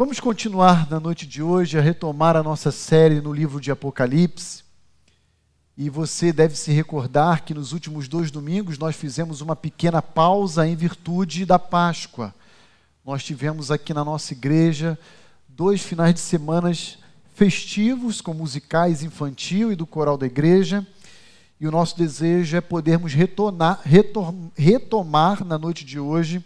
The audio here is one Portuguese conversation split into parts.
Vamos continuar na noite de hoje a retomar a nossa série no livro de Apocalipse. E você deve se recordar que nos últimos dois domingos nós fizemos uma pequena pausa em virtude da Páscoa. Nós tivemos aqui na nossa igreja dois finais de semanas festivos com musicais infantil e do coral da igreja. E o nosso desejo é podermos retornar, retom, retomar na noite de hoje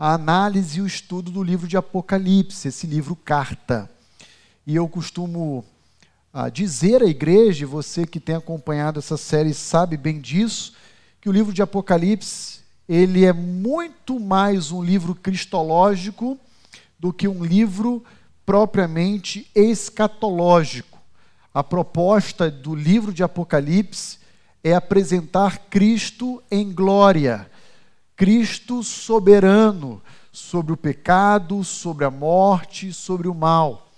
a análise e o estudo do livro de Apocalipse, esse livro carta. E eu costumo ah, dizer à igreja, você que tem acompanhado essa série sabe bem disso, que o livro de Apocalipse ele é muito mais um livro cristológico do que um livro propriamente escatológico. A proposta do livro de Apocalipse é apresentar Cristo em glória Cristo soberano sobre o pecado, sobre a morte, sobre o mal.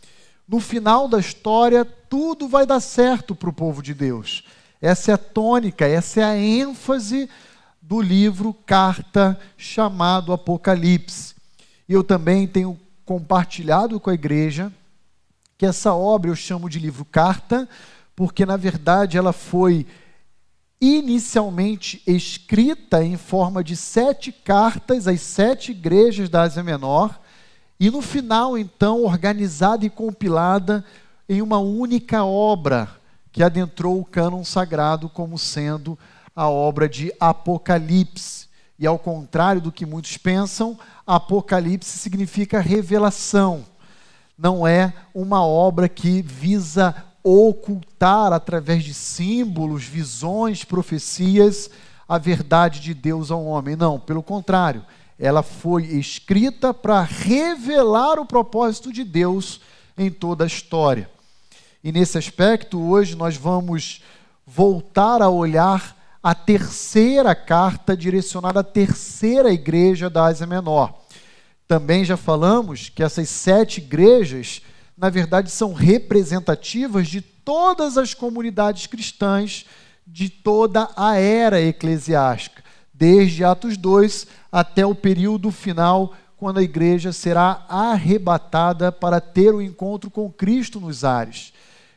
No final da história, tudo vai dar certo para o povo de Deus. Essa é a tônica, essa é a ênfase do livro Carta chamado Apocalipse. E eu também tenho compartilhado com a igreja que essa obra eu chamo de livro Carta, porque na verdade ela foi inicialmente escrita em forma de sete cartas às sete igrejas da Ásia Menor, e no final, então, organizada e compilada em uma única obra que adentrou o cânon sagrado como sendo a obra de Apocalipse. E ao contrário do que muitos pensam, Apocalipse significa revelação. Não é uma obra que visa ocultar através de símbolos, visões, profecias, a verdade de Deus ao homem. Não, pelo contrário, ela foi escrita para revelar o propósito de Deus em toda a história. E nesse aspecto, hoje nós vamos voltar a olhar a terceira carta direcionada à terceira igreja da Ásia Menor. Também já falamos que essas sete igrejas na verdade, são representativas de todas as comunidades cristãs de toda a era eclesiástica, desde Atos 2 até o período final, quando a igreja será arrebatada para ter o encontro com Cristo nos ares.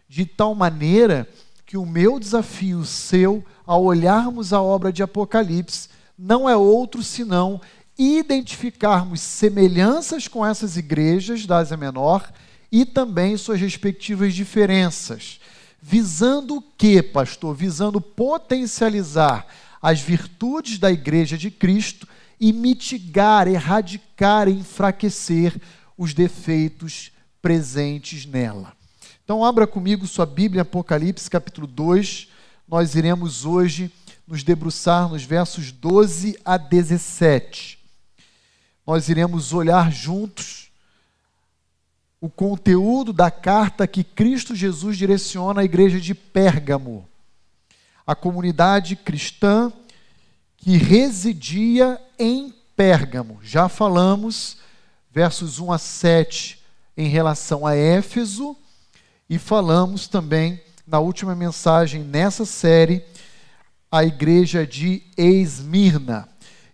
De tal maneira que o meu desafio seu, ao olharmos a obra de Apocalipse, não é outro senão identificarmos semelhanças com essas igrejas da Ásia Menor e também suas respectivas diferenças. Visando o que, pastor? Visando potencializar as virtudes da Igreja de Cristo e mitigar, erradicar enfraquecer os defeitos presentes nela. Então, abra comigo sua Bíblia, Apocalipse, capítulo 2. Nós iremos hoje nos debruçar nos versos 12 a 17. Nós iremos olhar juntos o conteúdo da carta que Cristo Jesus direciona à igreja de Pérgamo, a comunidade cristã que residia em Pérgamo. Já falamos, versos 1 a 7, em relação a Éfeso, e falamos também na última mensagem nessa série, a igreja de Esmirna.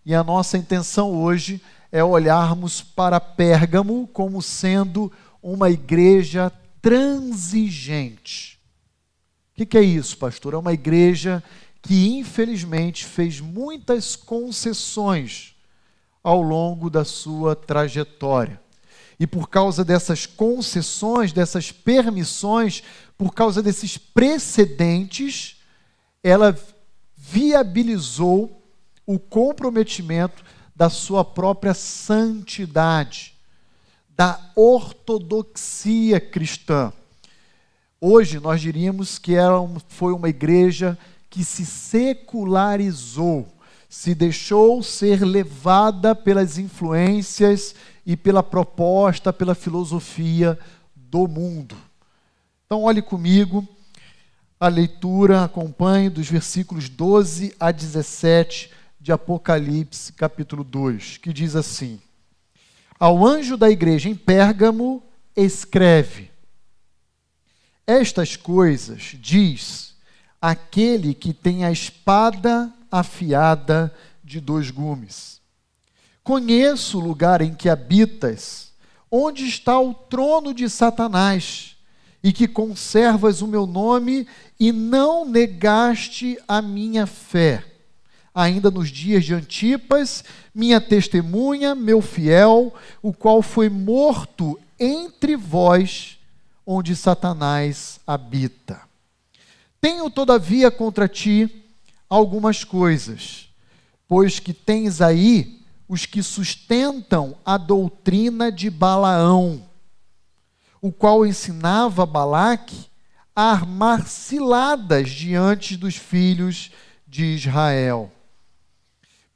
E a nossa intenção hoje é olharmos para Pérgamo como sendo uma igreja transigente. O que, que é isso, pastor? É uma igreja que, infelizmente, fez muitas concessões ao longo da sua trajetória. E por causa dessas concessões, dessas permissões, por causa desses precedentes, ela viabilizou o comprometimento da sua própria santidade da ortodoxia cristã. Hoje nós diríamos que ela foi uma igreja que se secularizou, se deixou ser levada pelas influências e pela proposta, pela filosofia do mundo. Então, olhe comigo a leitura, acompanhe dos versículos 12 a 17 de Apocalipse, capítulo 2, que diz assim: ao anjo da igreja em Pérgamo, escreve: Estas coisas diz aquele que tem a espada afiada de dois gumes. Conheço o lugar em que habitas, onde está o trono de Satanás, e que conservas o meu nome e não negaste a minha fé. Ainda nos dias de Antipas, minha testemunha, meu fiel, o qual foi morto entre vós, onde Satanás habita. Tenho, todavia, contra ti algumas coisas, pois que tens aí os que sustentam a doutrina de Balaão, o qual ensinava Balaque a armar ciladas diante dos filhos de Israel,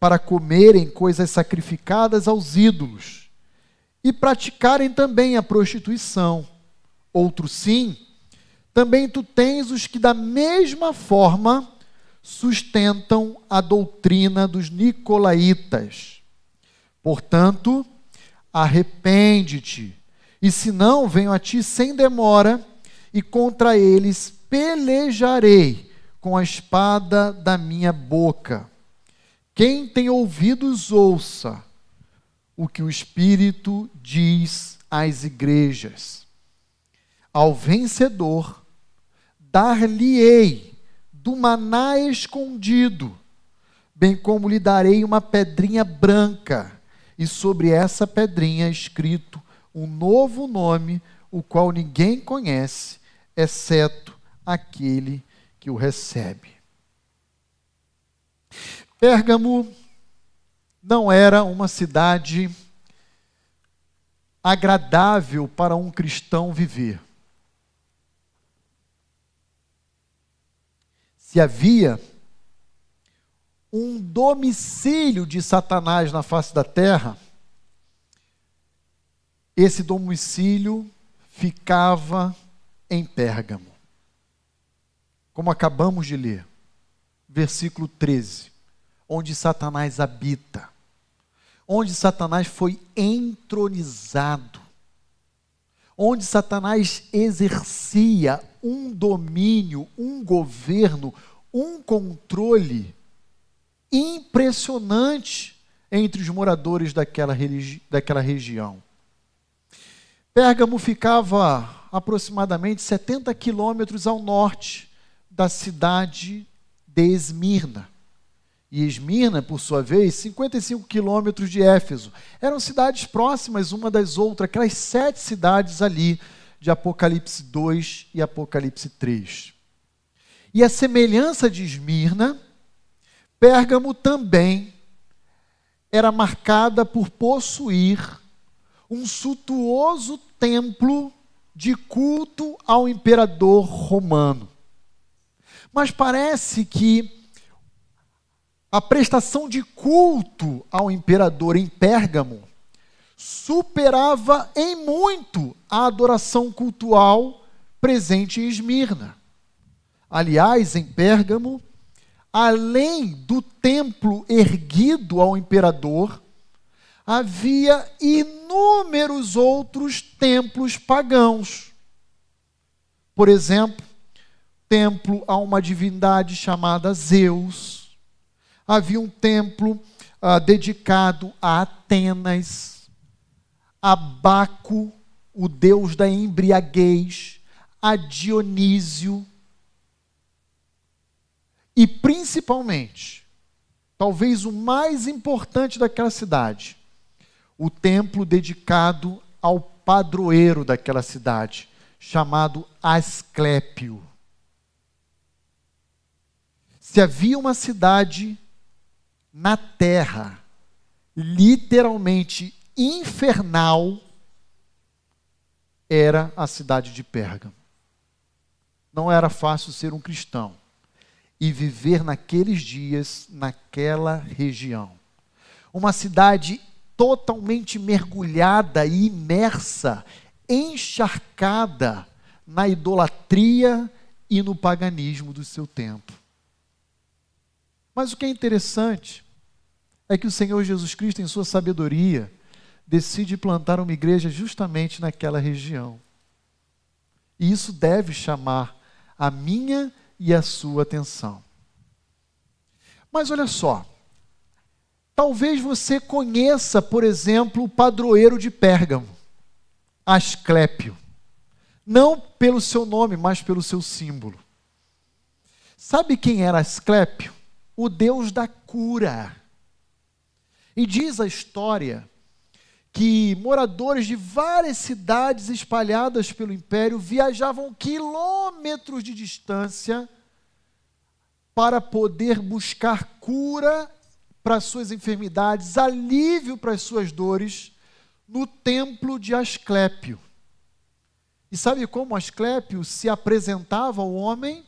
para comerem coisas sacrificadas aos ídolos e praticarem também a prostituição. Outro sim, também tu tens os que da mesma forma sustentam a doutrina dos nicolaítas Portanto, arrepende-te, e se não, venho a ti sem demora, e contra eles pelejarei com a espada da minha boca. Quem tem ouvidos, ouça o que o Espírito diz às igrejas. Ao vencedor, dar-lhe-ei do maná escondido, bem como lhe darei uma pedrinha branca e sobre essa pedrinha escrito um novo nome, o qual ninguém conhece, exceto aquele que o recebe. Pérgamo não era uma cidade agradável para um cristão viver. Se havia um domicílio de Satanás na face da terra, esse domicílio ficava em Pérgamo. Como acabamos de ler, versículo 13, onde Satanás habita, onde Satanás foi entronizado, onde Satanás exercia um domínio, um governo, um controle impressionante entre os moradores daquela, daquela região. Pérgamo ficava aproximadamente 70 quilômetros ao norte da cidade de Esmirna. E Esmirna, por sua vez, 55 quilômetros de Éfeso. Eram cidades próximas uma das outras, aquelas sete cidades ali de Apocalipse 2 e Apocalipse 3. E a semelhança de Esmirna, Pérgamo também era marcada por possuir um suntuoso templo de culto ao imperador romano. Mas parece que a prestação de culto ao imperador em Pérgamo superava em muito a adoração cultual presente em Esmirna. Aliás, em Pérgamo, além do templo erguido ao imperador, havia inúmeros outros templos pagãos. Por exemplo, templo a uma divindade chamada Zeus. Havia um templo ah, dedicado a Atenas, a Baco, o deus da embriaguez, a Dionísio, e principalmente, talvez o mais importante daquela cidade, o templo dedicado ao padroeiro daquela cidade, chamado Asclépio. Se havia uma cidade na terra, literalmente infernal, era a cidade de Pérgamo. Não era fácil ser um cristão e viver naqueles dias, naquela região. Uma cidade totalmente mergulhada imersa, encharcada na idolatria e no paganismo do seu tempo. Mas o que é interessante é que o Senhor Jesus Cristo, em sua sabedoria, decide plantar uma igreja justamente naquela região. E isso deve chamar a minha e a sua atenção. Mas olha só, talvez você conheça, por exemplo, o padroeiro de Pérgamo. Asclépio. Não pelo seu nome, mas pelo seu símbolo. Sabe quem era Asclépio? O deus da cura. E diz a história que moradores de várias cidades espalhadas pelo império viajavam quilômetros de distância para poder buscar cura para suas enfermidades, alívio para as suas dores, no templo de Asclépio. E sabe como Asclépio se apresentava ao homem?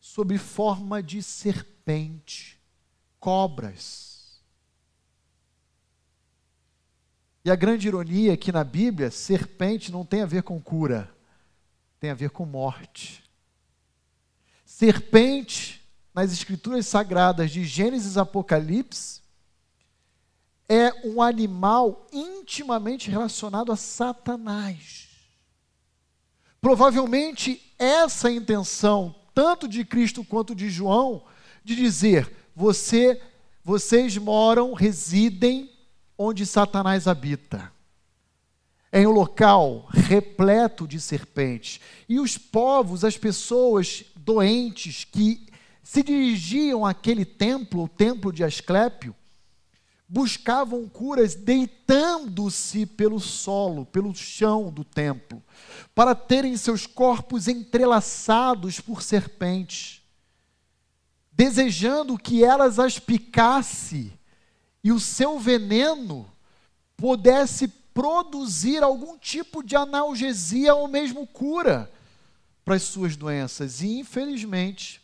Sob forma de serpente, cobras. E a grande ironia é que na Bíblia, serpente não tem a ver com cura, tem a ver com morte. Serpente nas escrituras sagradas de Gênesis e Apocalipse é um animal intimamente relacionado a Satanás. Provavelmente essa intenção, tanto de Cristo quanto de João, de dizer: você, vocês moram, residem onde Satanás habita. Em um local repleto de serpentes. E os povos, as pessoas doentes que se dirigiam àquele templo, o templo de Asclépio, buscavam curas deitando-se pelo solo, pelo chão do templo, para terem seus corpos entrelaçados por serpentes, desejando que elas as picasse e o seu veneno pudesse produzir algum tipo de analgesia ou mesmo cura para as suas doenças. E infelizmente,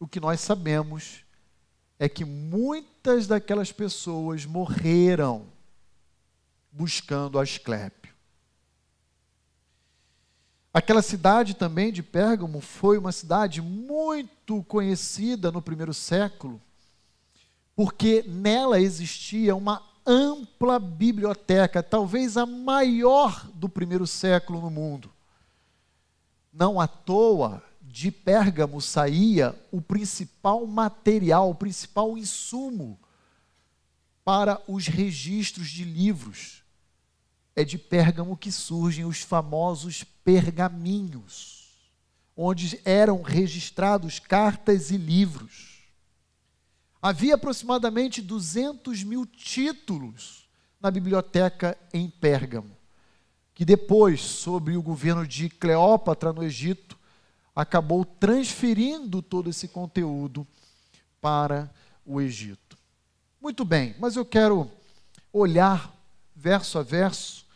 o que nós sabemos é que muitas daquelas pessoas morreram buscando Asclépio. Aquela cidade também de Pérgamo foi uma cidade muito conhecida no primeiro século, porque nela existia uma ampla biblioteca, talvez a maior do primeiro século no mundo. Não à toa, de Pérgamo saía o principal material, o principal insumo para os registros de livros. É de Pérgamo que surgem os famosos pergaminhos, onde eram registrados cartas e livros. Havia aproximadamente 200 mil títulos na biblioteca em Pérgamo, que depois, sob o governo de Cleópatra no Egito, acabou transferindo todo esse conteúdo para o Egito. Muito bem, mas eu quero olhar verso a verso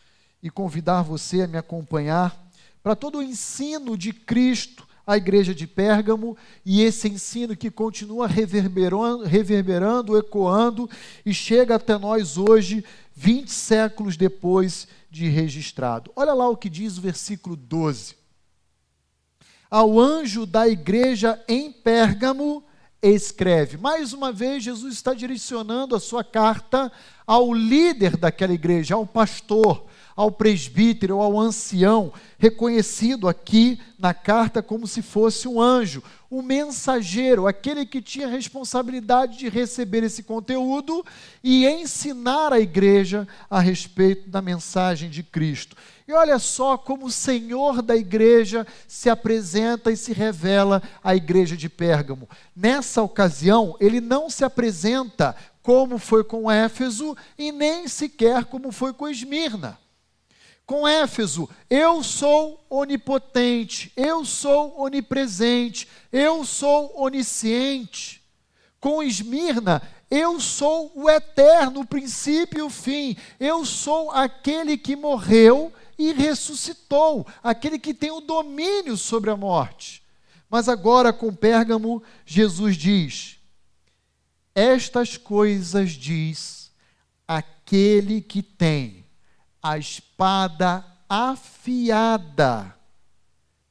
e convidar você a me acompanhar para todo o ensino de Cristo à igreja de Pérgamo e esse ensino que continua reverberando, reverberando, ecoando e chega até nós hoje, 20 séculos depois de registrado. Olha lá o que diz o versículo 12 ao anjo da igreja em Pérgamo, escreve. Mais uma vez, Jesus está direcionando a sua carta ao líder daquela igreja, ao pastor, ao presbítero, ao ancião, reconhecido aqui na carta como se fosse um anjo, o mensageiro, aquele que tinha responsabilidade de receber esse conteúdo e ensinar a igreja a respeito da mensagem de Cristo. E olha só como o Senhor da igreja se apresenta e se revela à igreja de Pérgamo. Nessa ocasião, ele não se apresenta como foi com Éfeso e nem sequer como foi com Esmirna. Com Éfeso, eu sou onipotente, eu sou onipresente, eu sou onisciente. Com Esmirna, eu sou o eterno, o princípio e o fim. Eu sou aquele que morreu e ressuscitou, aquele que tem o domínio sobre a morte. Mas agora com Pérgamo, Jesus diz: Estas coisas diz aquele que tem a espada afiada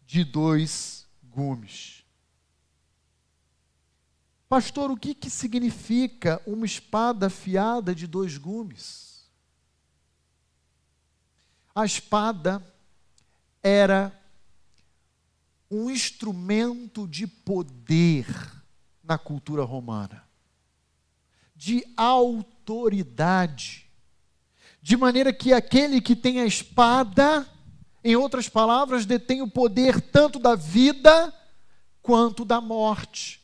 de dois gumes. Pastor, o que, que significa uma espada afiada de dois gumes? A espada era um instrumento de poder na cultura romana, de autoridade, de maneira que aquele que tem a espada, em outras palavras, detém o poder tanto da vida quanto da morte.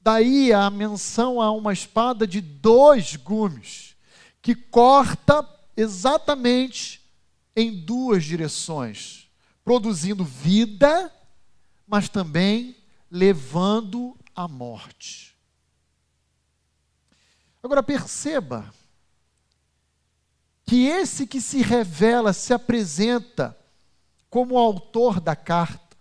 Daí a menção a uma espada de dois gumes, que corta exatamente em duas direções, produzindo vida, mas também levando a morte. Agora perceba que esse que se revela, se apresenta como autor da carta,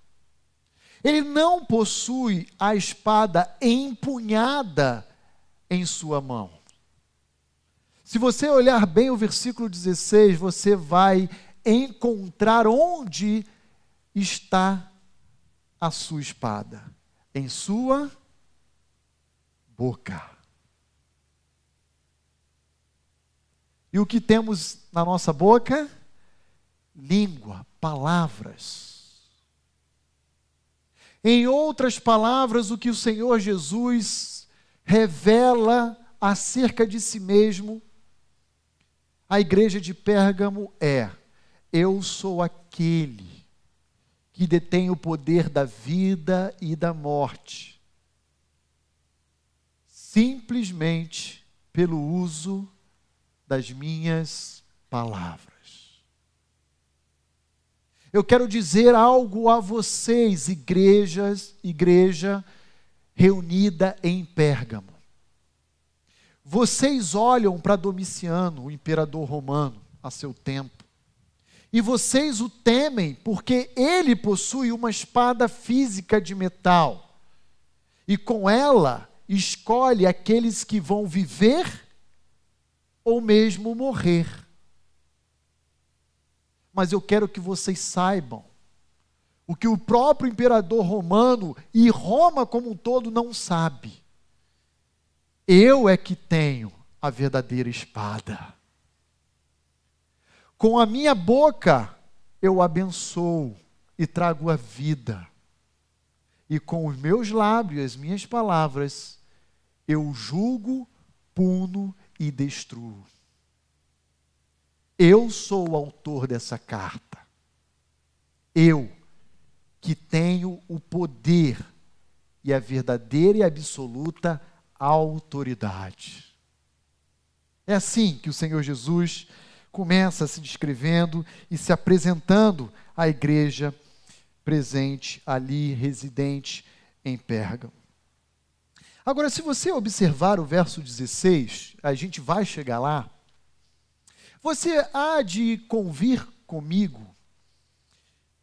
ele não possui a espada empunhada em sua mão. Se você olhar bem o versículo 16, você vai encontrar onde está a sua espada em sua boca. E o que temos na nossa boca? Língua, palavras. Em outras palavras, o que o Senhor Jesus revela acerca de si mesmo, a igreja de Pérgamo é: Eu sou aquele que detém o poder da vida e da morte, simplesmente pelo uso das minhas palavras. Eu quero dizer algo a vocês, igrejas, igreja reunida em Pérgamo. Vocês olham para Domiciano, o imperador romano, a seu tempo, e vocês o temem porque ele possui uma espada física de metal, e com ela escolhe aqueles que vão viver ou mesmo morrer. Mas eu quero que vocês saibam o que o próprio imperador romano e Roma como um todo não sabe. Eu é que tenho a verdadeira espada. Com a minha boca eu abençoo e trago a vida. E com os meus lábios, as minhas palavras, eu julgo, puno e destruo. Eu sou o autor dessa carta. Eu, que tenho o poder e a verdadeira e absoluta autoridade. É assim que o Senhor Jesus começa se descrevendo e se apresentando à igreja presente ali, residente em Pérgamo. Agora, se você observar o verso 16, a gente vai chegar lá, você há de convir comigo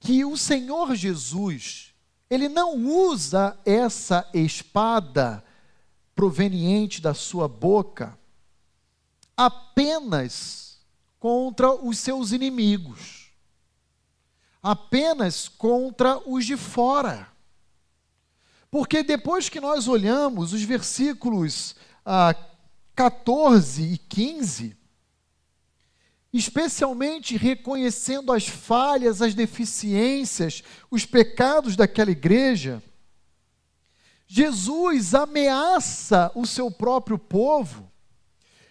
que o Senhor Jesus, ele não usa essa espada proveniente da sua boca apenas contra os seus inimigos, apenas contra os de fora. Porque depois que nós olhamos os versículos ah, 14 e 15, especialmente reconhecendo as falhas, as deficiências, os pecados daquela igreja, Jesus ameaça o seu próprio povo,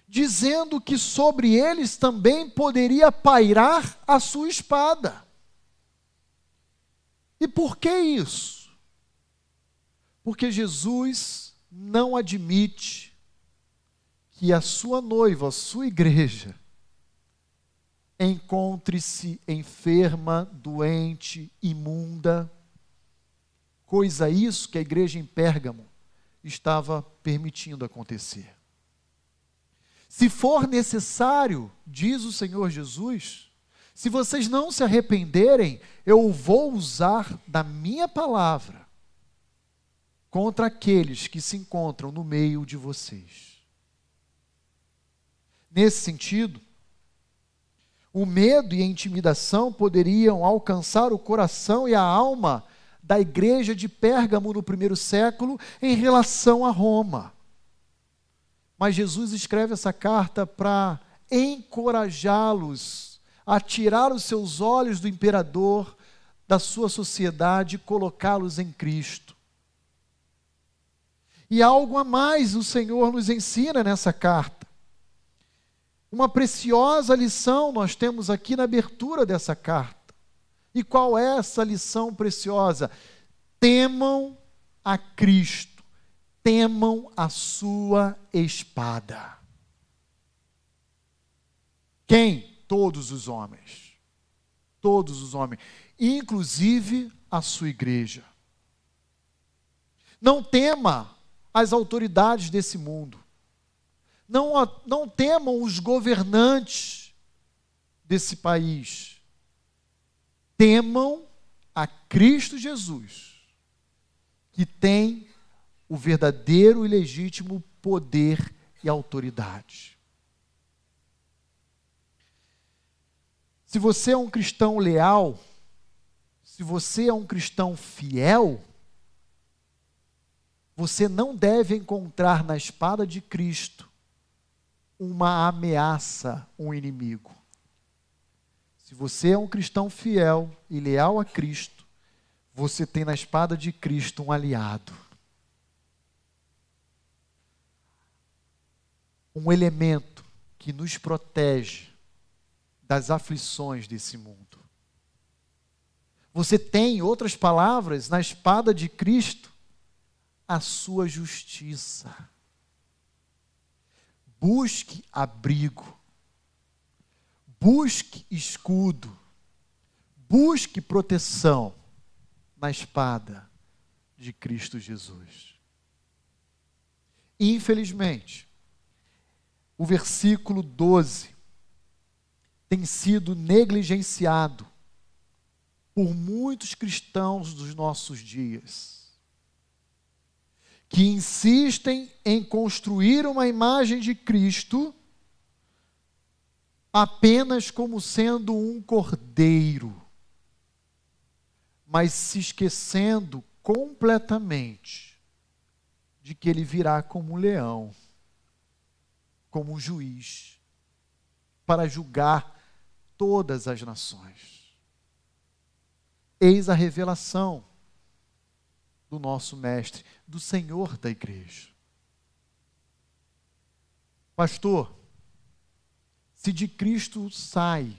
dizendo que sobre eles também poderia pairar a sua espada. E por que isso? Porque Jesus não admite que a sua noiva, a sua igreja, encontre-se enferma, doente, imunda. Coisa isso que a igreja em Pérgamo estava permitindo acontecer. Se for necessário, diz o Senhor Jesus, se vocês não se arrependerem, eu vou usar da minha palavra contra aqueles que se encontram no meio de vocês. Nesse sentido, o medo e a intimidação poderiam alcançar o coração e a alma da igreja de Pérgamo no primeiro século em relação a Roma. Mas Jesus escreve essa carta para encorajá-los a tirar os seus olhos do imperador, da sua sociedade e colocá-los em Cristo. E algo a mais o Senhor nos ensina nessa carta. Uma preciosa lição nós temos aqui na abertura dessa carta. E qual é essa lição preciosa? Temam a Cristo, temam a sua espada. Quem? Todos os homens. Todos os homens, inclusive a sua igreja. Não tema as autoridades desse mundo. Não, não temam os governantes desse país. Temam a Cristo Jesus, que tem o verdadeiro e legítimo poder e autoridade. Se você é um cristão leal, se você é um cristão fiel, você não deve encontrar na espada de Cristo uma ameaça, um inimigo. Se você é um cristão fiel e leal a Cristo, você tem na espada de Cristo um aliado. Um elemento que nos protege das aflições desse mundo. Você tem, em outras palavras, na espada de Cristo, a sua justiça. Busque abrigo, busque escudo, busque proteção na espada de Cristo Jesus. Infelizmente, o versículo 12 tem sido negligenciado por muitos cristãos dos nossos dias que insistem em construir uma imagem de Cristo apenas como sendo um cordeiro, mas se esquecendo completamente de que ele virá como um leão, como um juiz, para julgar todas as nações. Eis a revelação do nosso Mestre, do Senhor da igreja. Pastor, se de Cristo sai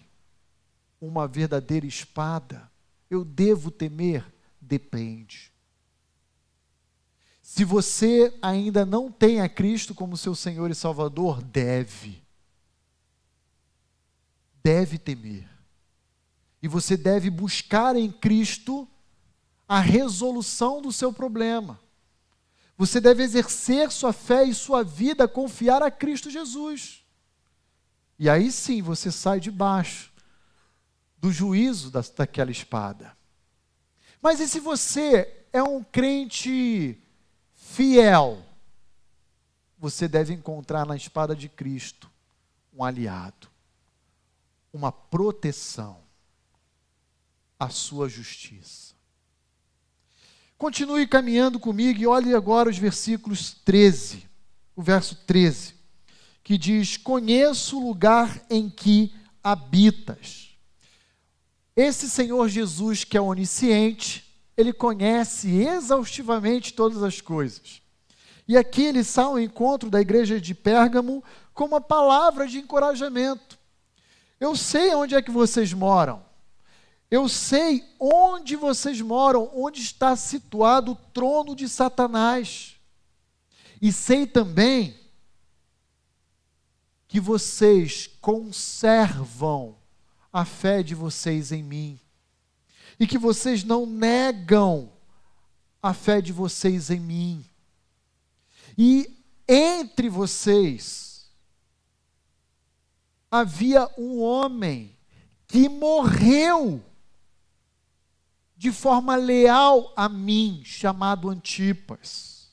uma verdadeira espada, eu devo temer? Depende. Se você ainda não tem a Cristo como seu Senhor e Salvador, deve. Deve temer. E você deve buscar em Cristo a resolução do seu problema. Você deve exercer sua fé e sua vida, confiar a Cristo Jesus. E aí sim você sai debaixo do juízo da, daquela espada. Mas e se você é um crente fiel? Você deve encontrar na espada de Cristo um aliado, uma proteção, a sua justiça. Continue caminhando comigo e olhe agora os versículos 13, o verso 13, que diz: Conheço o lugar em que habitas. Esse Senhor Jesus, que é onisciente, ele conhece exaustivamente todas as coisas. E aqui ele sai ao encontro da igreja de Pérgamo com uma palavra de encorajamento. Eu sei onde é que vocês moram. Eu sei onde vocês moram, onde está situado o trono de Satanás. E sei também que vocês conservam a fé de vocês em mim. E que vocês não negam a fé de vocês em mim. E entre vocês havia um homem que morreu de forma leal a mim, chamado Antipas,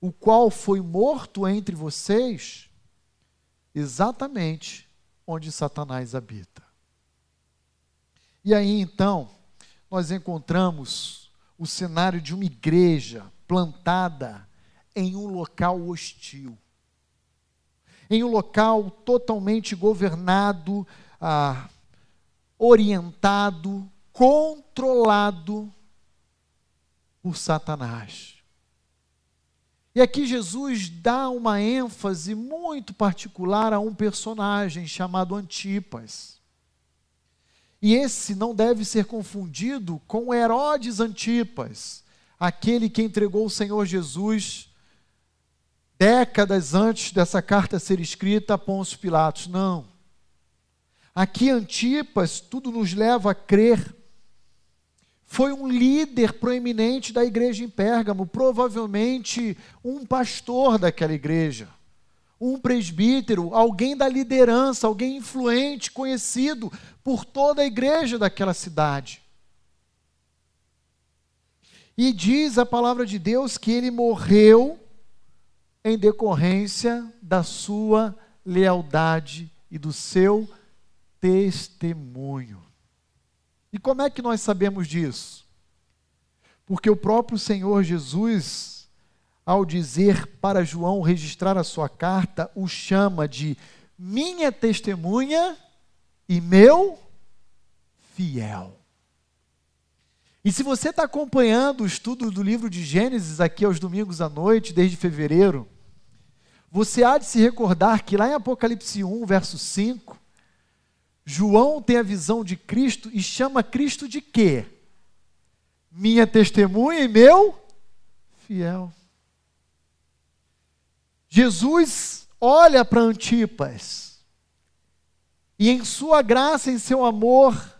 o qual foi morto entre vocês, exatamente onde Satanás habita. E aí então, nós encontramos o cenário de uma igreja plantada em um local hostil, em um local totalmente governado, ah, orientado controlado por Satanás. E aqui Jesus dá uma ênfase muito particular a um personagem chamado Antipas. E esse não deve ser confundido com Herodes Antipas, aquele que entregou o Senhor Jesus décadas antes dessa carta ser escrita a Pôncio Pilatos. Não. Aqui Antipas, tudo nos leva a crer foi um líder proeminente da igreja em Pérgamo, provavelmente um pastor daquela igreja, um presbítero, alguém da liderança, alguém influente, conhecido por toda a igreja daquela cidade. E diz a palavra de Deus que ele morreu em decorrência da sua lealdade e do seu testemunho. E como é que nós sabemos disso? Porque o próprio Senhor Jesus, ao dizer para João registrar a sua carta, o chama de minha testemunha e meu fiel. E se você está acompanhando o estudo do livro de Gênesis aqui aos domingos à noite, desde fevereiro, você há de se recordar que lá em Apocalipse 1, verso 5, João tem a visão de Cristo e chama Cristo de quê? Minha testemunha e meu fiel. Jesus olha para Antipas e, em sua graça, em seu amor,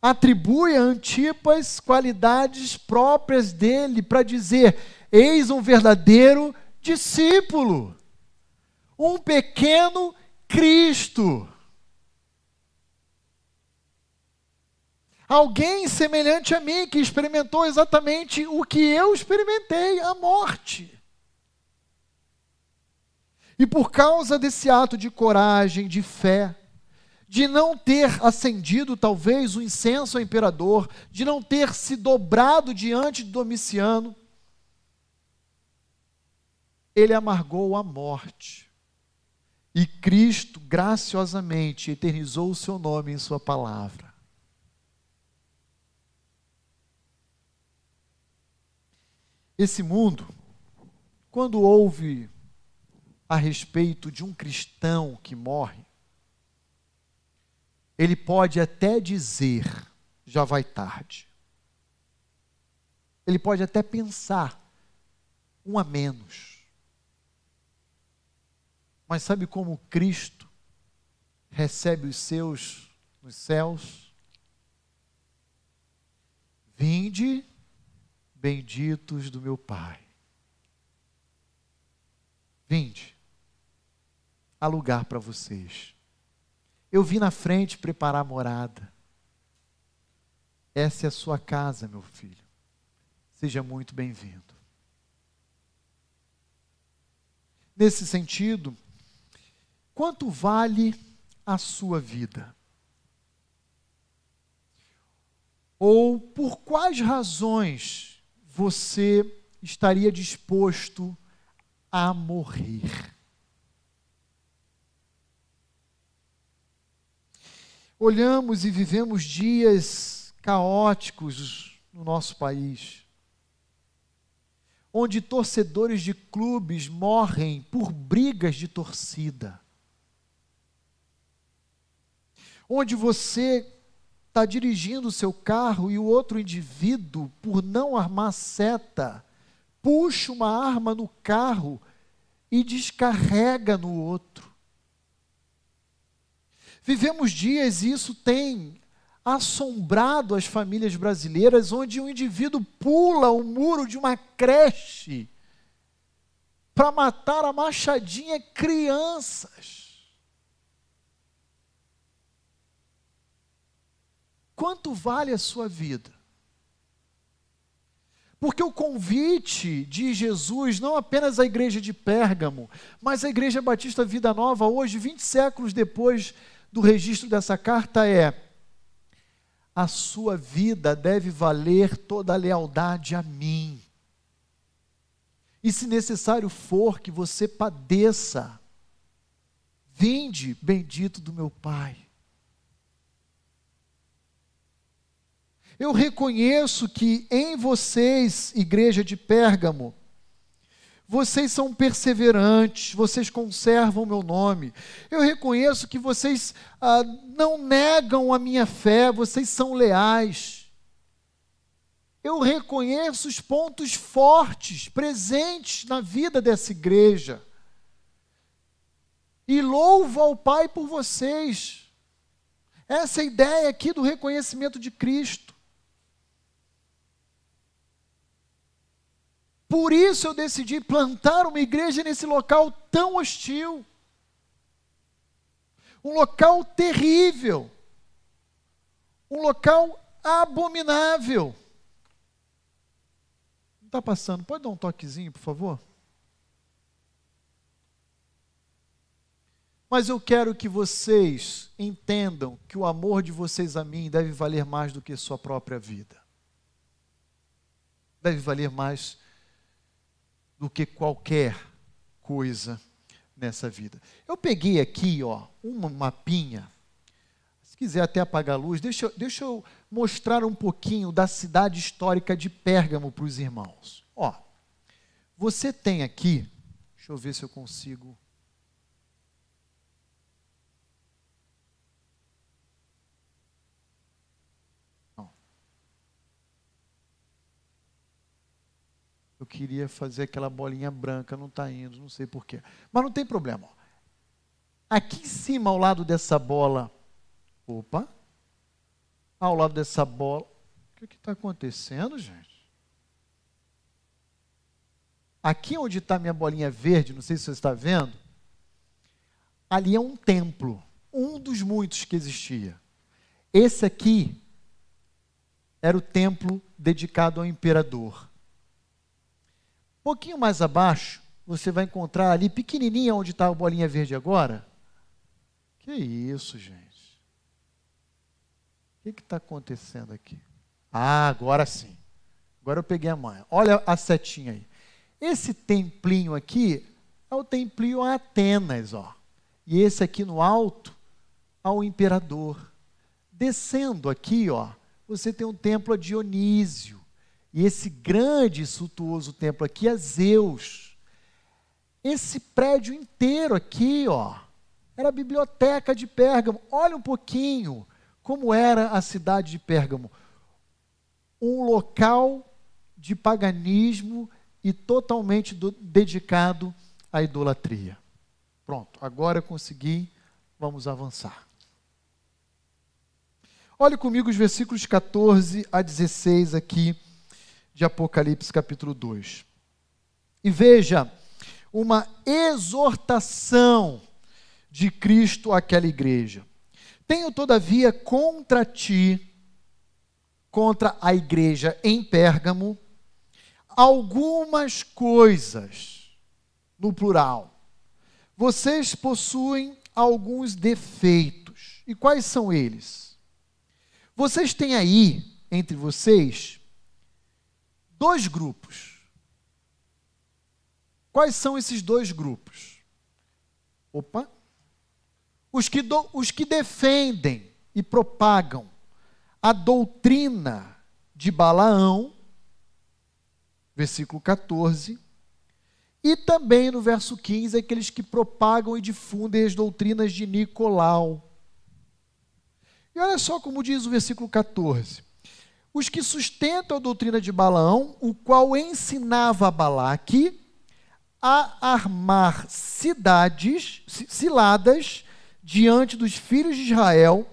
atribui a Antipas qualidades próprias dele para dizer: Eis um verdadeiro discípulo, um pequeno Cristo. Alguém semelhante a mim que experimentou exatamente o que eu experimentei, a morte. E por causa desse ato de coragem, de fé, de não ter acendido talvez o incenso ao imperador, de não ter se dobrado diante de Domiciano, ele amargou a morte. E Cristo graciosamente eternizou o seu nome em Sua palavra. Esse mundo, quando ouve a respeito de um cristão que morre, ele pode até dizer, já vai tarde. Ele pode até pensar, um a menos. Mas sabe como Cristo recebe os seus nos céus? Vinde benditos do meu Pai. Vinde, há lugar para vocês. Eu vim na frente preparar a morada. Essa é a sua casa, meu filho. Seja muito bem-vindo. Nesse sentido, quanto vale a sua vida? Ou por quais razões você estaria disposto a morrer. Olhamos e vivemos dias caóticos no nosso país, onde torcedores de clubes morrem por brigas de torcida, onde você está dirigindo o seu carro e o outro indivíduo, por não armar seta, puxa uma arma no carro e descarrega no outro. Vivemos dias e isso tem assombrado as famílias brasileiras, onde um indivíduo pula o muro de uma creche para matar a machadinha crianças. Quanto vale a sua vida? Porque o convite de Jesus, não apenas à igreja de Pérgamo, mas à igreja batista Vida Nova, hoje, 20 séculos depois do registro dessa carta, é: a sua vida deve valer toda a lealdade a mim. E se necessário for que você padeça, vinde, bendito do meu Pai. Eu reconheço que em vocês, igreja de Pérgamo, vocês são perseverantes, vocês conservam o meu nome. Eu reconheço que vocês ah, não negam a minha fé, vocês são leais. Eu reconheço os pontos fortes presentes na vida dessa igreja. E louvo ao Pai por vocês. Essa é ideia aqui do reconhecimento de Cristo. Por isso eu decidi plantar uma igreja nesse local tão hostil. Um local terrível. Um local abominável. Não está passando? Pode dar um toquezinho, por favor? Mas eu quero que vocês entendam que o amor de vocês a mim deve valer mais do que sua própria vida. Deve valer mais do que qualquer coisa nessa vida. Eu peguei aqui, ó, uma mapinha. Se quiser até apagar a luz, deixa, deixa eu mostrar um pouquinho da cidade histórica de Pérgamo para os irmãos. Ó, você tem aqui, deixa eu ver se eu consigo Eu queria fazer aquela bolinha branca, não está indo, não sei porquê. Mas não tem problema. Aqui em cima, ao lado dessa bola. Opa! Ao lado dessa bola. O que está acontecendo, gente? Aqui onde está minha bolinha verde, não sei se você está vendo, ali é um templo, um dos muitos que existia. Esse aqui era o templo dedicado ao imperador. Um pouquinho mais abaixo, você vai encontrar ali, pequenininha, onde está a bolinha verde agora. Que isso, gente? O que está acontecendo aqui? Ah, agora sim. Agora eu peguei a manha. Olha a setinha aí. Esse templinho aqui é o templinho a Atenas, ó. E esse aqui no alto, ao imperador. Descendo aqui, ó, você tem um templo a Dionísio. E esse grande e suntuoso templo aqui é Zeus. Esse prédio inteiro aqui, ó, era a biblioteca de Pérgamo. Olha um pouquinho como era a cidade de Pérgamo. Um local de paganismo e totalmente do, dedicado à idolatria. Pronto, agora eu consegui, vamos avançar. Olhe comigo os versículos 14 a 16 aqui de Apocalipse capítulo 2. E veja, uma exortação de Cristo àquela igreja. Tenho, todavia, contra ti, contra a igreja em Pérgamo, algumas coisas, no plural. Vocês possuem alguns defeitos. E quais são eles? Vocês têm aí, entre vocês, dois grupos. Quais são esses dois grupos? Opa! Os que, do, os que defendem e propagam a doutrina de Balaão, versículo 14, e também no verso 15, aqueles que propagam e difundem as doutrinas de Nicolau. E olha só como diz o versículo 14: os que sustentam a doutrina de Balaão, o qual ensinava a Balaque a armar cidades, ciladas, diante dos filhos de Israel,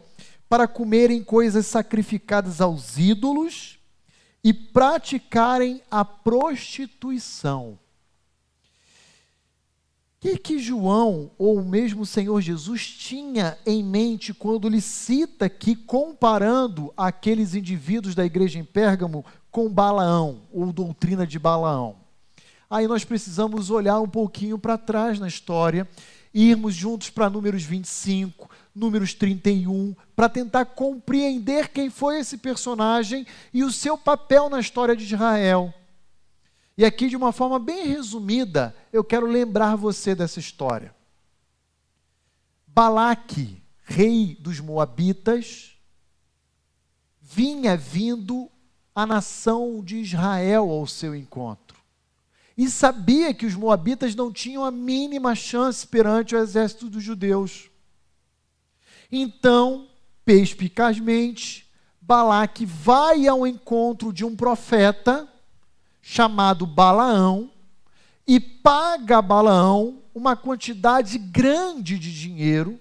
para comerem coisas sacrificadas aos ídolos e praticarem a prostituição. Que, que João, ou mesmo o Senhor Jesus, tinha em mente quando lhe cita aqui, comparando aqueles indivíduos da igreja em Pérgamo com Balaão, ou doutrina de Balaão? Aí nós precisamos olhar um pouquinho para trás na história, irmos juntos para números 25, números 31, para tentar compreender quem foi esse personagem e o seu papel na história de Israel. E aqui, de uma forma bem resumida, eu quero lembrar você dessa história. Balaque, rei dos Moabitas, vinha vindo a nação de Israel ao seu encontro. e sabia que os moabitas não tinham a mínima chance perante o exército dos judeus. Então, perspicazmente, Balaque vai ao encontro de um profeta chamado Balaão e paga a Balaão uma quantidade grande de dinheiro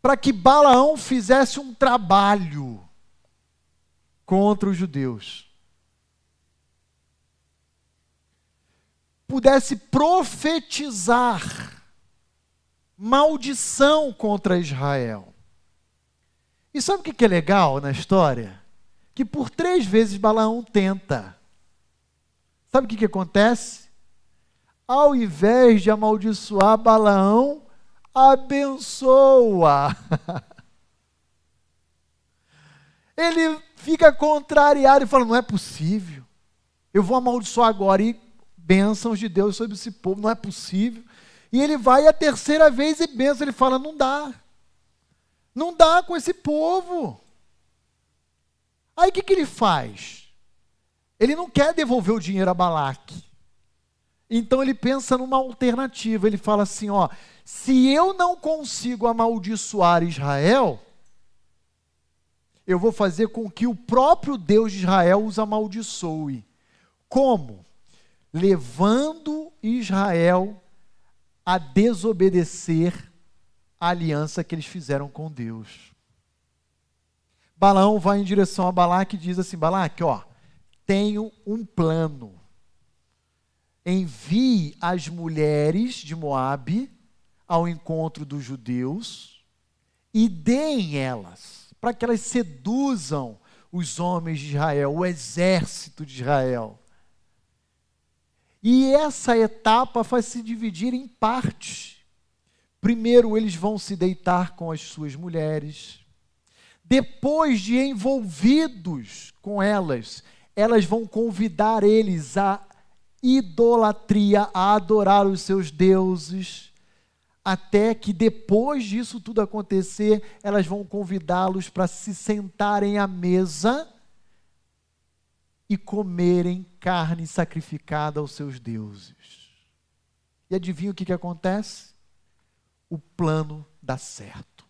para que Balaão fizesse um trabalho contra os judeus. pudesse profetizar maldição contra Israel. E sabe o que é legal na história? Que por três vezes Balaão tenta. Sabe o que, que acontece? Ao invés de amaldiçoar Balaão, abençoa. Ele fica contrariado e fala: não é possível. Eu vou amaldiçoar agora. E bênçãos de Deus sobre esse povo, não é possível. E ele vai a terceira vez e benção, ele fala: não dá. Não dá com esse povo. Aí o que, que ele faz? Ele não quer devolver o dinheiro a Balaque. Então ele pensa numa alternativa. Ele fala assim: ó, se eu não consigo amaldiçoar Israel, eu vou fazer com que o próprio Deus de Israel os amaldiçoe. Como? levando Israel a desobedecer a aliança que eles fizeram com Deus. Balaão vai em direção a Balaque e diz assim: Balaque, ó, tenho um plano. Envie as mulheres de Moabe ao encontro dos judeus e deem elas, para que elas seduzam os homens de Israel, o exército de Israel. E essa etapa vai se dividir em partes. Primeiro, eles vão se deitar com as suas mulheres. Depois de envolvidos com elas, elas vão convidar eles à idolatria, a adorar os seus deuses, até que depois disso tudo acontecer, elas vão convidá-los para se sentarem à mesa e comerem carne sacrificada aos seus deuses. E adivinha o que, que acontece? O plano dá certo.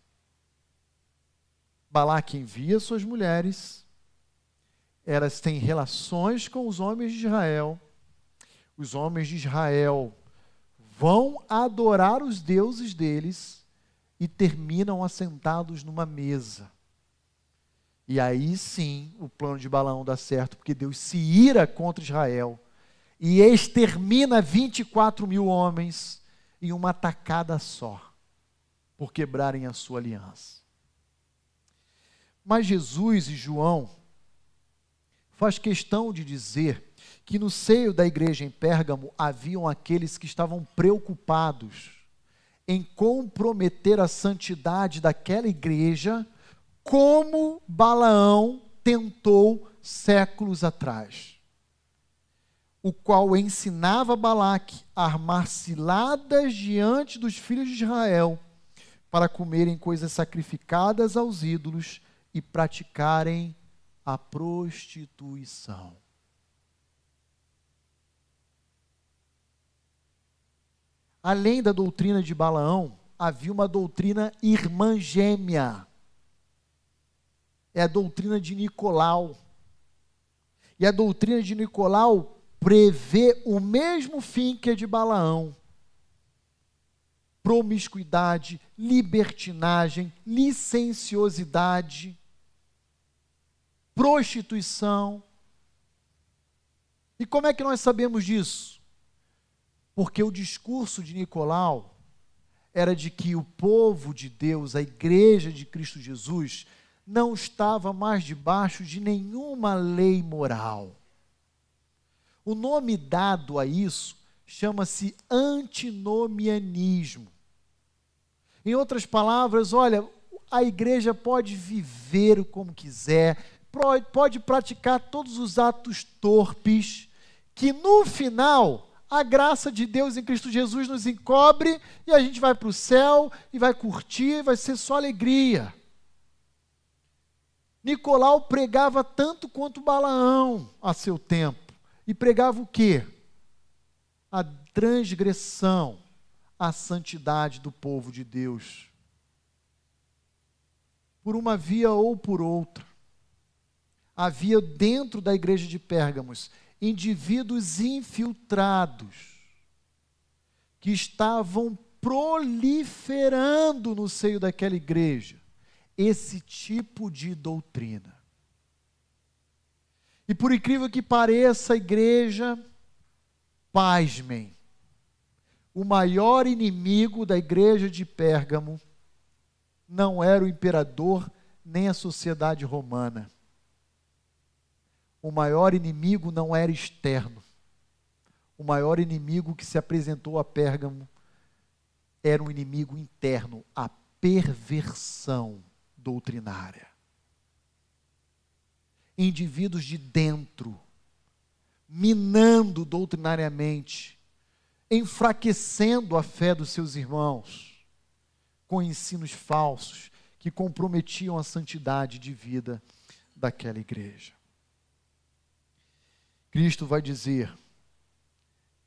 Balaque envia suas mulheres, elas têm relações com os homens de Israel, os homens de Israel vão adorar os deuses deles e terminam assentados numa mesa. E aí sim o plano de Balaão dá certo, porque Deus se ira contra Israel e extermina 24 mil homens em uma tacada só, por quebrarem a sua aliança. Mas Jesus e João faz questão de dizer que no seio da igreja em Pérgamo haviam aqueles que estavam preocupados em comprometer a santidade daquela igreja como Balaão tentou séculos atrás, o qual ensinava Balaque a armar ciladas diante dos filhos de Israel para comerem coisas sacrificadas aos ídolos e praticarem a prostituição. Além da doutrina de Balaão, havia uma doutrina irmã gêmea é a doutrina de Nicolau. E a doutrina de Nicolau prevê o mesmo fim que a de Balaão: promiscuidade, libertinagem, licenciosidade, prostituição. E como é que nós sabemos disso? Porque o discurso de Nicolau era de que o povo de Deus, a igreja de Cristo Jesus, não estava mais debaixo de nenhuma lei moral. O nome dado a isso chama-se antinomianismo. Em outras palavras, olha, a igreja pode viver como quiser, pode praticar todos os atos torpes, que no final a graça de Deus em Cristo Jesus nos encobre e a gente vai para o céu e vai curtir, vai ser só alegria. Nicolau pregava tanto quanto Balaão a seu tempo. E pregava o quê? a transgressão à santidade do povo de Deus. Por uma via ou por outra. Havia dentro da igreja de Pérgamos indivíduos infiltrados que estavam proliferando no seio daquela igreja esse tipo de doutrina. E por incrível que pareça, a igreja, pasmem, o maior inimigo da igreja de Pérgamo não era o imperador nem a sociedade romana. O maior inimigo não era externo. O maior inimigo que se apresentou a Pérgamo era um inimigo interno, a perversão doutrinária. Indivíduos de dentro, minando doutrinariamente, enfraquecendo a fé dos seus irmãos, com ensinos falsos que comprometiam a santidade de vida daquela igreja. Cristo vai dizer: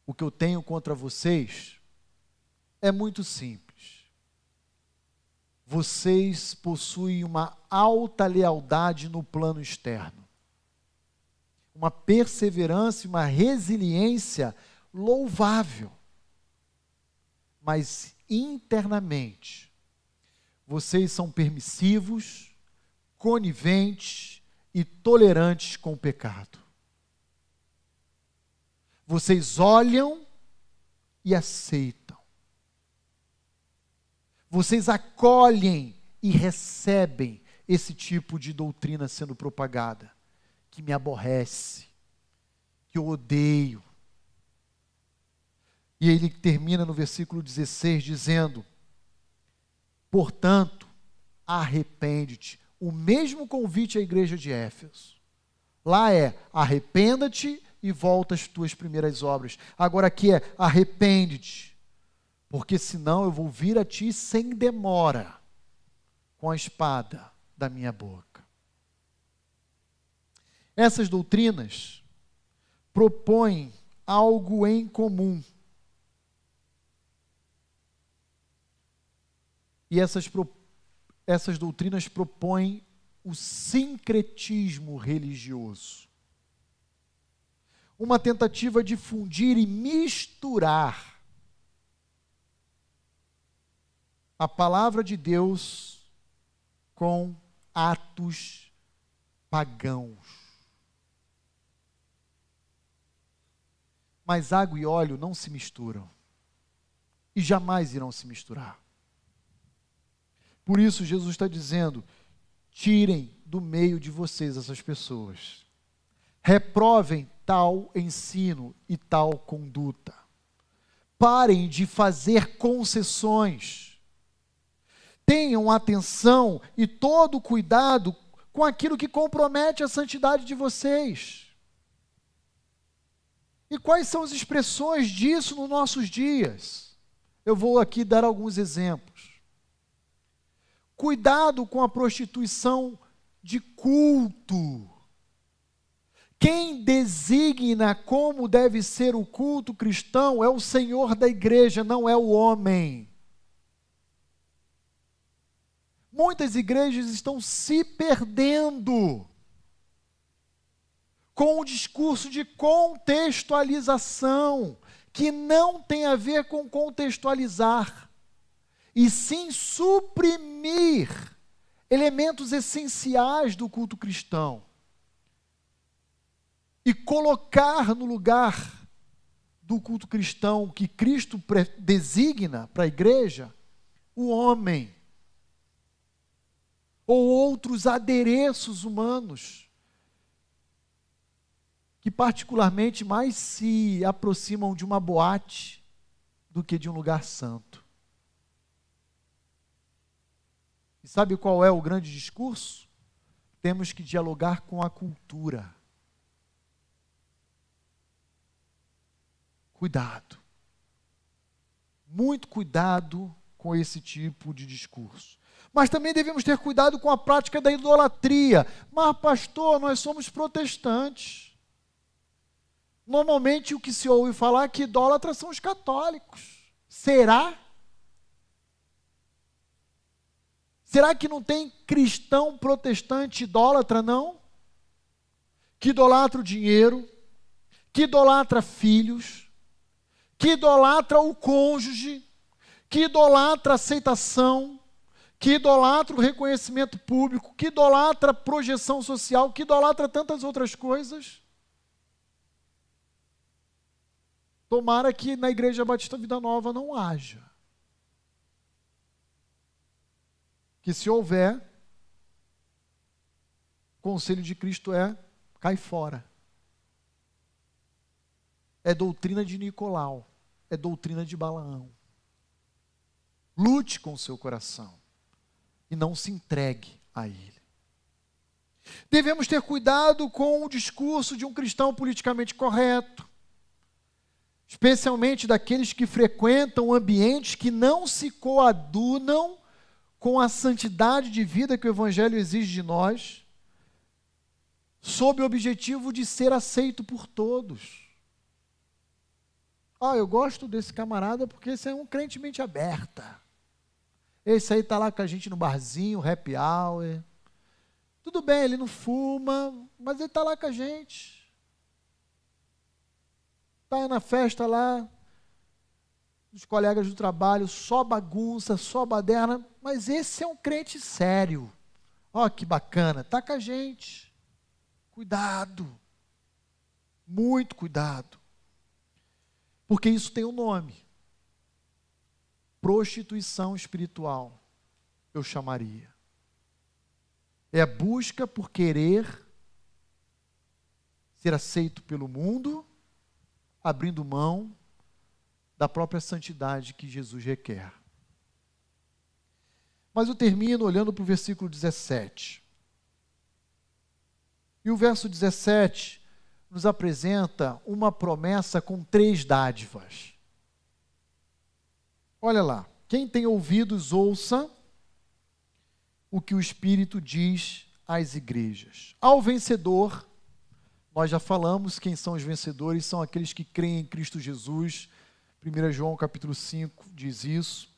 o que eu tenho contra vocês é muito simples vocês possuem uma alta lealdade no plano externo, uma perseverança e uma resiliência louvável, mas internamente vocês são permissivos, coniventes e tolerantes com o pecado. Vocês olham e aceitam vocês acolhem e recebem esse tipo de doutrina sendo propagada, que me aborrece, que eu odeio. E ele termina no versículo 16 dizendo: Portanto, arrepende-te. O mesmo convite à igreja de Éfeso. Lá é: arrependa-te e volta às tuas primeiras obras. Agora aqui é: arrepende-te porque senão eu vou vir a ti sem demora, com a espada da minha boca. Essas doutrinas propõem algo em comum. E essas, essas doutrinas propõem o sincretismo religioso. Uma tentativa de fundir e misturar a palavra de Deus com atos pagãos. Mas água e óleo não se misturam e jamais irão se misturar. Por isso, Jesus está dizendo: tirem do meio de vocês essas pessoas, reprovem tal ensino e tal conduta, parem de fazer concessões tenham atenção e todo cuidado com aquilo que compromete a santidade de vocês. E quais são as expressões disso nos nossos dias? Eu vou aqui dar alguns exemplos. Cuidado com a prostituição de culto. Quem designa como deve ser o culto cristão é o Senhor da igreja, não é o homem. Muitas igrejas estão se perdendo com o discurso de contextualização, que não tem a ver com contextualizar, e sim suprimir elementos essenciais do culto cristão e colocar no lugar do culto cristão que Cristo designa para a igreja o homem ou outros adereços humanos que particularmente mais se aproximam de uma boate do que de um lugar santo. E sabe qual é o grande discurso? Temos que dialogar com a cultura. Cuidado. Muito cuidado com esse tipo de discurso. Mas também devemos ter cuidado com a prática da idolatria. Mas, pastor, nós somos protestantes. Normalmente o que se ouve falar é que idólatras são os católicos. Será? Será que não tem cristão protestante idólatra, não? Que idolatra o dinheiro, que idolatra filhos, que idolatra o cônjuge, que idolatra a aceitação, que idolatra o reconhecimento público, que idolatra a projeção social, que idolatra tantas outras coisas. Tomara que na Igreja Batista Vida Nova não haja. Que se houver, o conselho de Cristo é cai fora. É doutrina de Nicolau, é doutrina de Balaão. Lute com o seu coração e não se entregue a ele. Devemos ter cuidado com o discurso de um cristão politicamente correto, especialmente daqueles que frequentam ambientes que não se coadunam com a santidade de vida que o Evangelho exige de nós, sob o objetivo de ser aceito por todos. Ah, eu gosto desse camarada porque esse é um crente mente aberta. Esse aí está lá com a gente no barzinho, happy hour. Tudo bem, ele não fuma, mas ele está lá com a gente. Está na festa lá, dos colegas do trabalho, só bagunça, só baderna, mas esse é um crente sério. Ó, que bacana, está com a gente. Cuidado. Muito cuidado. Porque isso tem um nome prostituição espiritual, eu chamaria. É a busca por querer ser aceito pelo mundo, abrindo mão da própria santidade que Jesus requer. Mas eu termino olhando para o versículo 17. E o verso 17 nos apresenta uma promessa com três dádivas. Olha lá, quem tem ouvidos, ouça o que o Espírito diz às igrejas. Ao vencedor, nós já falamos quem são os vencedores, são aqueles que creem em Cristo Jesus. 1 João capítulo 5 diz isso.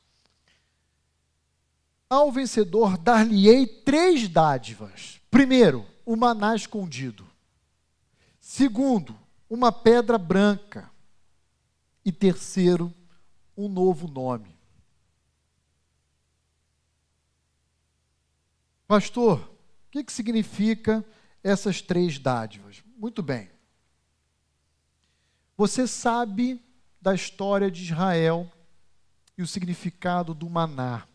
Ao vencedor dar-lhe-ei três dádivas. Primeiro, o maná escondido. Segundo, uma pedra branca. E terceiro, um novo nome. Pastor, o que, que significa essas três dádivas? Muito bem. Você sabe da história de Israel e o significado do maná,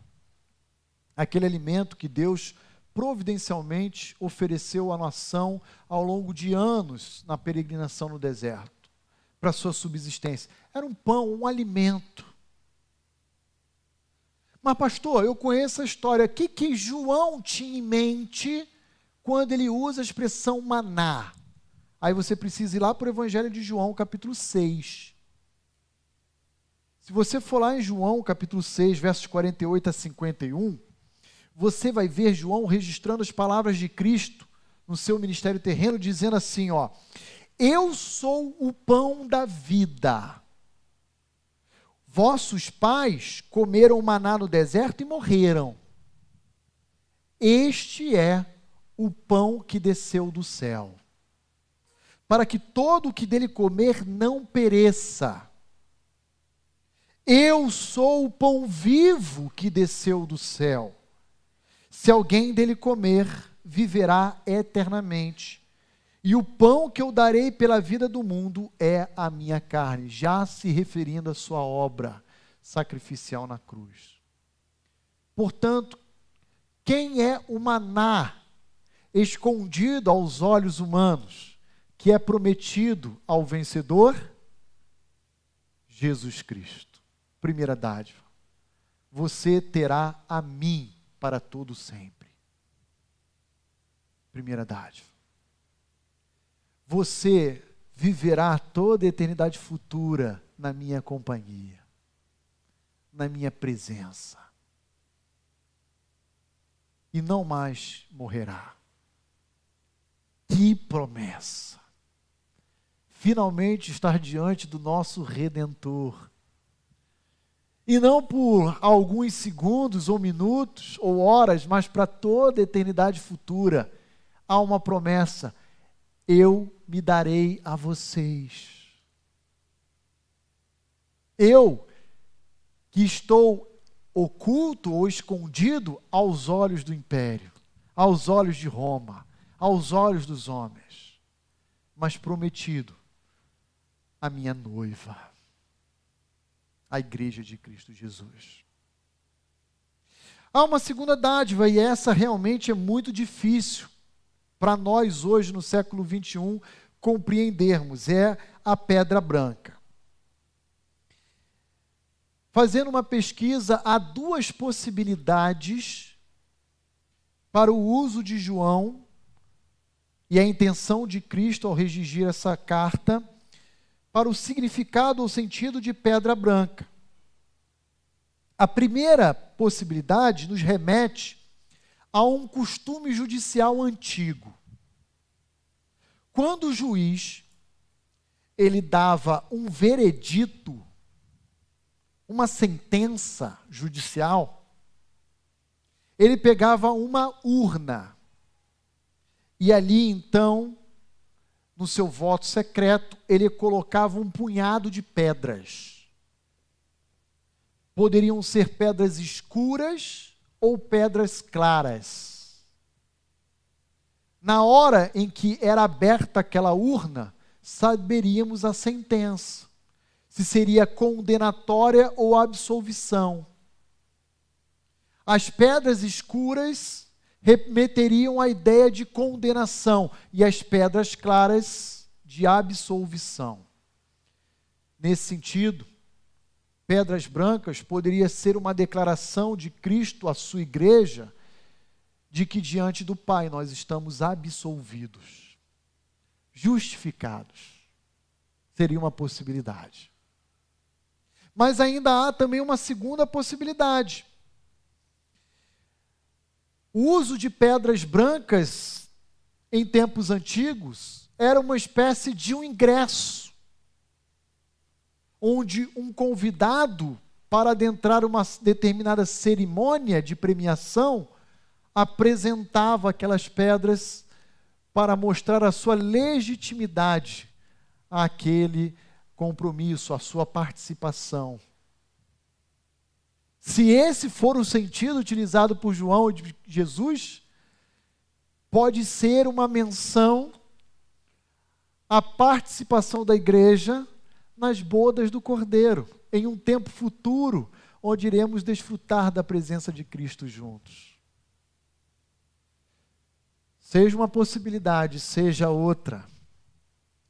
aquele alimento que Deus providencialmente ofereceu à nação ao longo de anos na peregrinação no deserto, para sua subsistência. Era um pão, um alimento. Mas, pastor, eu conheço a história. O que, que João tinha em mente quando ele usa a expressão maná? Aí você precisa ir lá para o Evangelho de João, capítulo 6. Se você for lá em João, capítulo 6, versos 48 a 51, você vai ver João registrando as palavras de Cristo no seu ministério terreno, dizendo assim: ó, Eu sou o pão da vida. Vossos pais comeram maná no deserto e morreram. Este é o pão que desceu do céu, para que todo o que dele comer não pereça. Eu sou o pão vivo que desceu do céu. Se alguém dele comer, viverá eternamente. E o pão que eu darei pela vida do mundo é a minha carne, já se referindo à sua obra sacrificial na cruz. Portanto, quem é o maná escondido aos olhos humanos, que é prometido ao vencedor? Jesus Cristo. Primeira dádiva. Você terá a mim para todo sempre. Primeira dádiva você viverá toda a eternidade futura na minha companhia, na minha presença. E não mais morrerá. Que promessa! finalmente estar diante do nosso Redentor. E não por alguns segundos ou minutos ou horas, mas para toda a eternidade futura. Há uma promessa: eu me darei a vocês. Eu, que estou oculto ou escondido aos olhos do império, aos olhos de Roma, aos olhos dos homens, mas prometido à minha noiva, a igreja de Cristo Jesus. Há uma segunda dádiva, e essa realmente é muito difícil para nós hoje, no século 21, compreendermos: é a pedra branca. Fazendo uma pesquisa, há duas possibilidades para o uso de João e a intenção de Cristo ao redigir essa carta para o significado ou sentido de pedra branca. A primeira possibilidade nos remete a um costume judicial antigo. Quando o juiz ele dava um veredito uma sentença judicial, ele pegava uma urna e ali então, no seu voto secreto, ele colocava um punhado de pedras. Poderiam ser pedras escuras ou pedras claras. Na hora em que era aberta aquela urna, saberíamos a sentença se seria condenatória ou absolvição. As pedras escuras remeteriam à ideia de condenação e as pedras claras de absolvição. Nesse sentido, pedras brancas poderia ser uma declaração de Cristo à sua igreja de que diante do Pai nós estamos absolvidos, justificados. Seria uma possibilidade. Mas ainda há também uma segunda possibilidade. O uso de pedras brancas em tempos antigos era uma espécie de um ingresso, onde um convidado para adentrar uma determinada cerimônia de premiação apresentava aquelas pedras para mostrar a sua legitimidade àquele compromisso, a sua participação. Se esse for o sentido utilizado por João de Jesus, pode ser uma menção à participação da igreja nas bodas do Cordeiro, em um tempo futuro, onde iremos desfrutar da presença de Cristo juntos. Seja uma possibilidade, seja outra,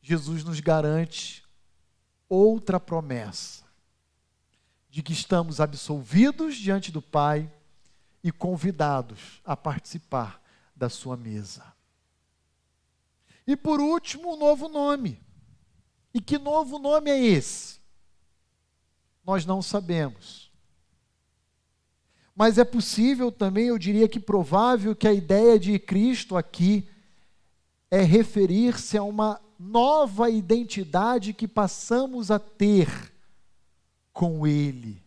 Jesus nos garante outra promessa de que estamos absolvidos diante do Pai e convidados a participar da sua mesa. E por último, um novo nome. E que novo nome é esse? Nós não sabemos. Mas é possível também, eu diria que provável, que a ideia de Cristo aqui é referir-se a uma nova identidade que passamos a ter com Ele.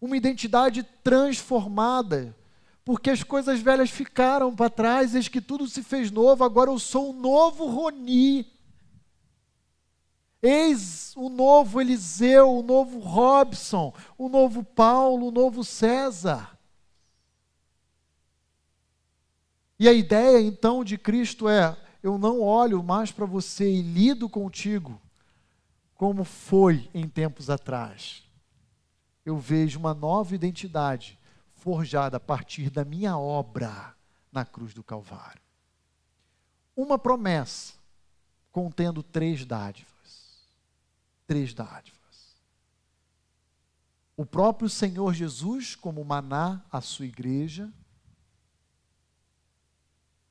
Uma identidade transformada, porque as coisas velhas ficaram para trás, eis que tudo se fez novo, agora eu sou o novo Roni. Eis o novo Eliseu, o novo Robson, o novo Paulo, o novo César. E a ideia então de Cristo é: eu não olho mais para você e lido contigo como foi em tempos atrás. Eu vejo uma nova identidade forjada a partir da minha obra na cruz do Calvário. Uma promessa contendo três dádivas. Três dádivas. O próprio Senhor Jesus, como maná à sua igreja,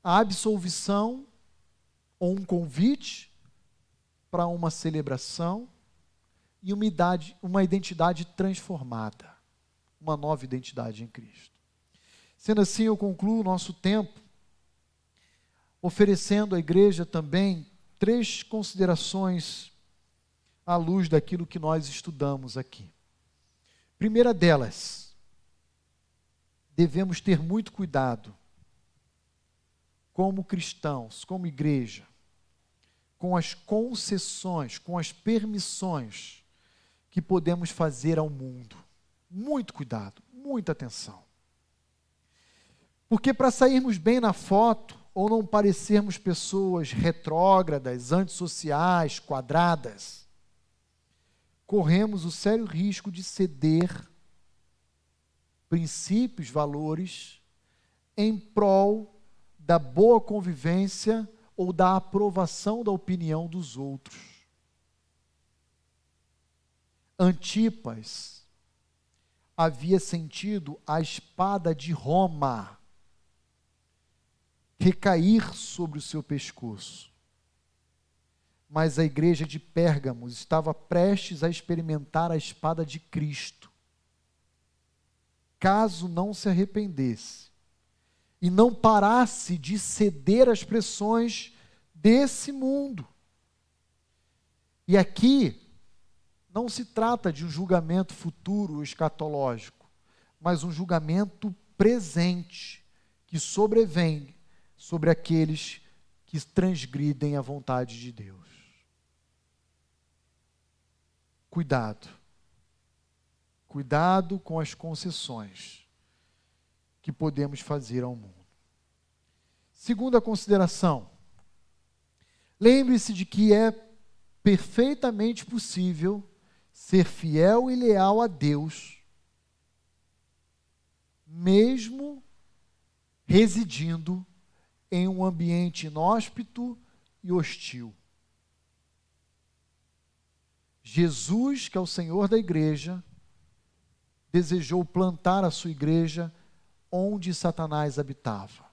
a absolvição ou um convite para uma celebração e uma, idade, uma identidade transformada, uma nova identidade em Cristo. Sendo assim, eu concluo o nosso tempo oferecendo à igreja também três considerações à luz daquilo que nós estudamos aqui. Primeira delas, devemos ter muito cuidado, como cristãos, como igreja, com as concessões, com as permissões que podemos fazer ao mundo. Muito cuidado, muita atenção. Porque para sairmos bem na foto, ou não parecermos pessoas retrógradas, antissociais, quadradas, corremos o sério risco de ceder princípios, valores, em prol da boa convivência ou da aprovação da opinião dos outros. Antipas havia sentido a espada de Roma recair sobre o seu pescoço. Mas a igreja de Pérgamos estava prestes a experimentar a espada de Cristo. Caso não se arrependesse e não parasse de ceder às pressões desse mundo. E aqui não se trata de um julgamento futuro escatológico, mas um julgamento presente que sobrevém sobre aqueles que transgridem a vontade de Deus. Cuidado. Cuidado com as concessões que podemos fazer ao mundo. Segunda consideração. Lembre-se de que é perfeitamente possível ser fiel e leal a Deus, mesmo residindo em um ambiente inóspito e hostil. Jesus, que é o Senhor da igreja, desejou plantar a sua igreja onde Satanás habitava.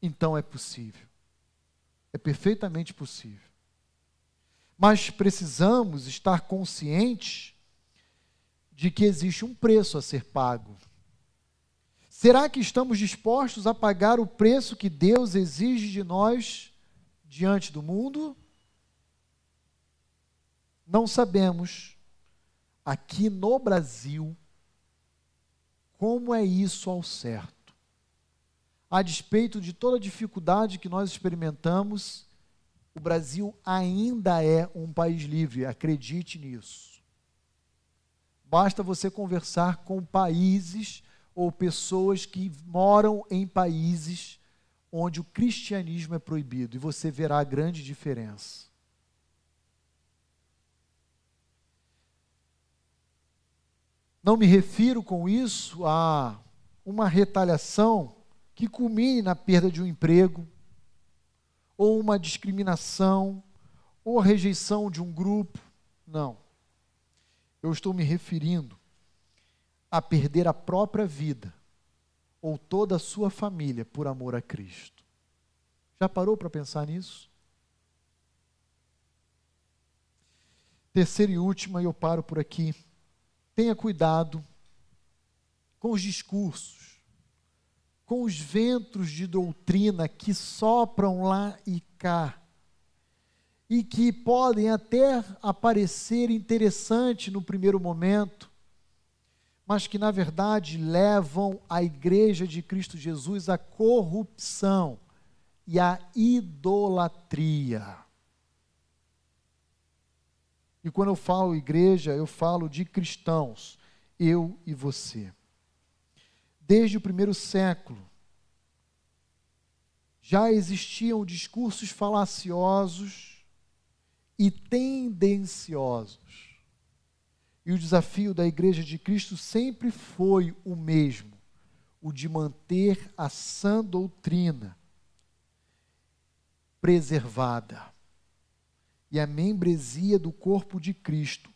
Então é possível. É perfeitamente possível. Mas precisamos estar conscientes de que existe um preço a ser pago. Será que estamos dispostos a pagar o preço que Deus exige de nós diante do mundo? Não sabemos, aqui no Brasil, como é isso ao certo. A despeito de toda a dificuldade que nós experimentamos, o Brasil ainda é um país livre, acredite nisso. Basta você conversar com países ou pessoas que moram em países onde o cristianismo é proibido, e você verá a grande diferença. Não me refiro com isso a uma retaliação que culmine na perda de um emprego, ou uma discriminação, ou a rejeição de um grupo. Não. Eu estou me referindo a perder a própria vida ou toda a sua família por amor a Cristo. Já parou para pensar nisso? Terceira e última, e eu paro por aqui. Tenha cuidado com os discursos, com os ventos de doutrina que sopram lá e cá, e que podem até aparecer interessante no primeiro momento, mas que na verdade levam a igreja de Cristo Jesus à corrupção e à idolatria. E quando eu falo igreja, eu falo de cristãos, eu e você. Desde o primeiro século, já existiam discursos falaciosos e tendenciosos e o desafio da Igreja de Cristo sempre foi o mesmo: o de manter a sã doutrina preservada e a membresia do corpo de Cristo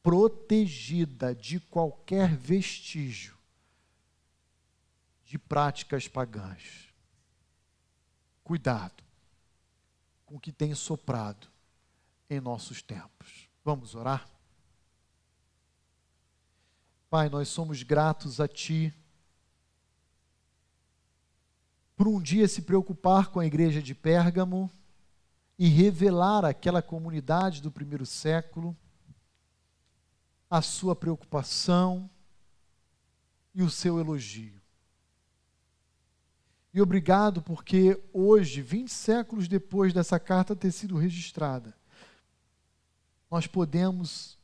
protegida de qualquer vestígio de práticas pagãs. Cuidado com o que tem soprado em nossos tempos. Vamos orar? Pai, nós somos gratos a Ti por um dia se preocupar com a igreja de Pérgamo e revelar àquela comunidade do primeiro século a sua preocupação e o seu elogio. E obrigado porque hoje, 20 séculos depois dessa carta ter sido registrada, nós podemos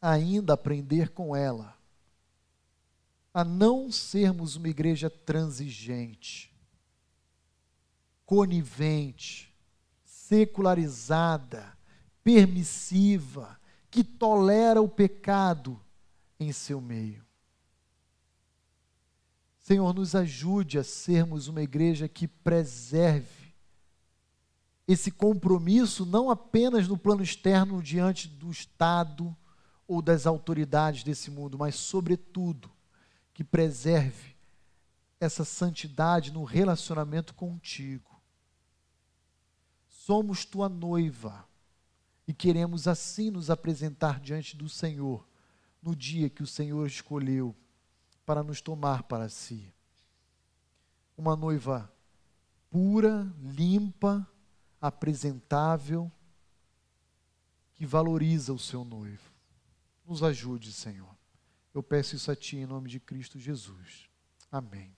ainda aprender com ela a não sermos uma igreja transigente, conivente, secularizada, permissiva, que tolera o pecado em seu meio. Senhor, nos ajude a sermos uma igreja que preserve esse compromisso não apenas no plano externo diante do Estado ou das autoridades desse mundo, mas, sobretudo, que preserve essa santidade no relacionamento contigo. Somos tua noiva e queremos assim nos apresentar diante do Senhor no dia que o Senhor escolheu para nos tomar para si. Uma noiva pura, limpa, apresentável, que valoriza o seu noivo. Nos ajude, Senhor. Eu peço isso a Ti em nome de Cristo Jesus. Amém.